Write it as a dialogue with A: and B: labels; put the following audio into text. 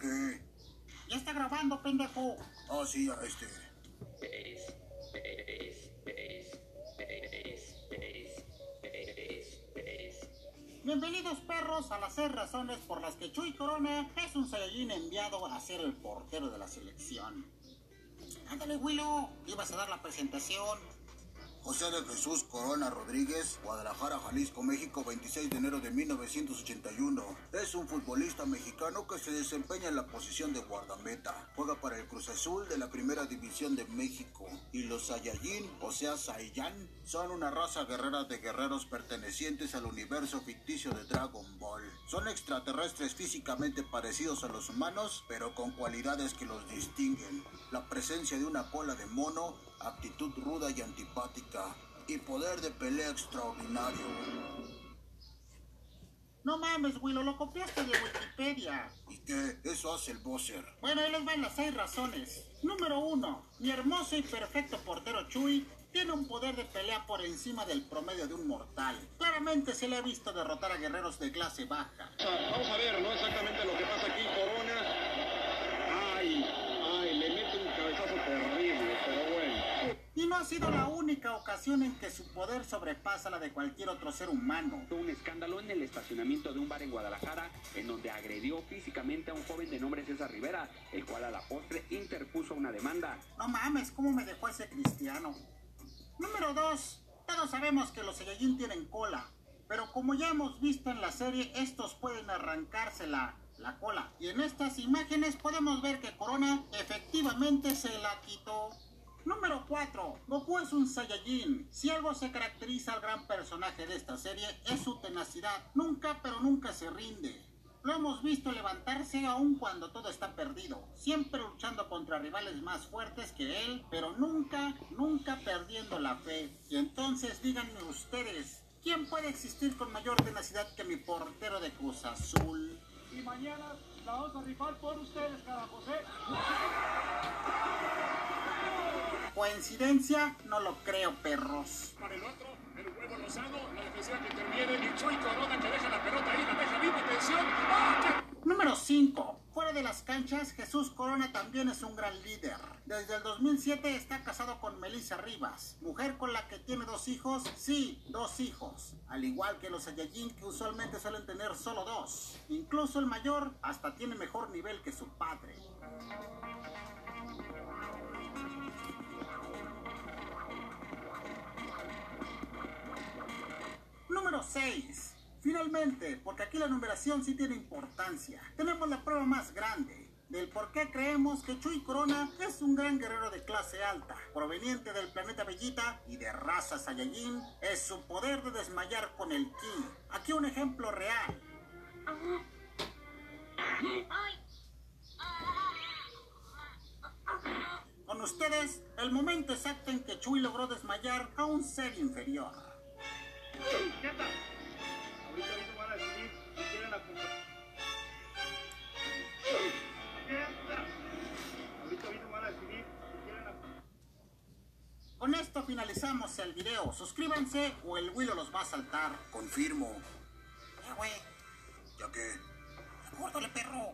A: qué?
B: Ya está grabando, pendejo.
A: Ah, sí, ya, este.
B: Bienvenidos perros a las seis razones por las que Chuy Corona es un Saiyajin enviado a ser el portero de la selección. Ándale, Willow, ibas a dar la presentación.
A: José de Jesús Corona Rodríguez, Guadalajara, Jalisco, México, 26 de enero de 1981. Es un futbolista mexicano que se desempeña en la posición de guardameta. Juega para el Cruz Azul de la Primera División de México. Y los Saiyajin, o sea Saiyan, son una raza guerrera de guerreros pertenecientes al universo ficticio de Dragon Ball. Son extraterrestres físicamente parecidos a los humanos, pero con cualidades que los distinguen. La presencia de una cola de mono, actitud ruda y antipática, y poder de pelea extraordinario.
B: No mames, Willow, lo copiaste de Wikipedia.
A: ¿Y qué? Eso hace el bosser.
B: Bueno, ahí les van las seis razones. Número uno, mi hermoso y perfecto portero Chuy tiene un poder de pelea por encima del promedio de un mortal. Claramente se le ha visto derrotar a guerreros de clase baja.
C: Vamos a ver, no exactamente lo que pasa aquí, Corona. Ay, ay, le mete un cabezazo terrible, pero bueno.
B: Y no ha sido la única ocasión en que su poder sobrepasa la de cualquier otro ser humano.
D: un escándalo en el estacionamiento de un bar en Guadalajara, en donde agredió físicamente a un joven de nombre César Rivera, el cual a la postre interpuso una demanda.
B: No mames, ¿cómo me dejó ese cristiano? Número 2. Todos sabemos que los Saiyajin tienen cola, pero como ya hemos visto en la serie, estos pueden arrancársela la cola. Y en estas imágenes podemos ver que Corona efectivamente se la quitó. Número 4. Goku es un Saiyajin. Si algo se caracteriza al gran personaje de esta serie es su tenacidad. Nunca, pero nunca se rinde. Lo hemos visto levantarse aun cuando todo está perdido, siempre luchando contra rivales más fuertes que él, pero nunca, nunca perdiendo la fe. Y entonces díganme ustedes, ¿quién puede existir con mayor tenacidad que mi portero de Cruz Azul?
E: Y mañana la vamos a rifar por ustedes, carajos, ¿eh?
B: ¿Coincidencia? No lo creo, perros.
F: Para el otro, el huevo Lozano, la defensiva que interviene, y Chuy Corona que deja la pelota ahí, la deja viva tensión. ¡Ah,
B: Número 5. Fuera de las canchas, Jesús Corona también es un gran líder. Desde el 2007 está casado con Melissa Rivas, mujer con la que tiene dos hijos, sí, dos hijos. Al igual que los Saiyajin que usualmente suelen tener solo dos. Incluso el mayor hasta tiene mejor nivel que su padre. Número 6. Finalmente, porque aquí la numeración sí tiene importancia, tenemos la prueba más grande del por qué creemos que Chuy Corona es un gran guerrero de clase alta, proveniente del planeta Bellita y de raza Saiyajin, es su poder de desmayar con el ki. Aquí un ejemplo real. Con ustedes, el momento exacto en que Chuy logró desmayar a un ser inferior. finalizamos el video. Suscríbanse o el Willow los va a saltar.
A: Confirmo.
B: Ya, güey.
A: ¿Ya qué?
B: Acórdale, perro.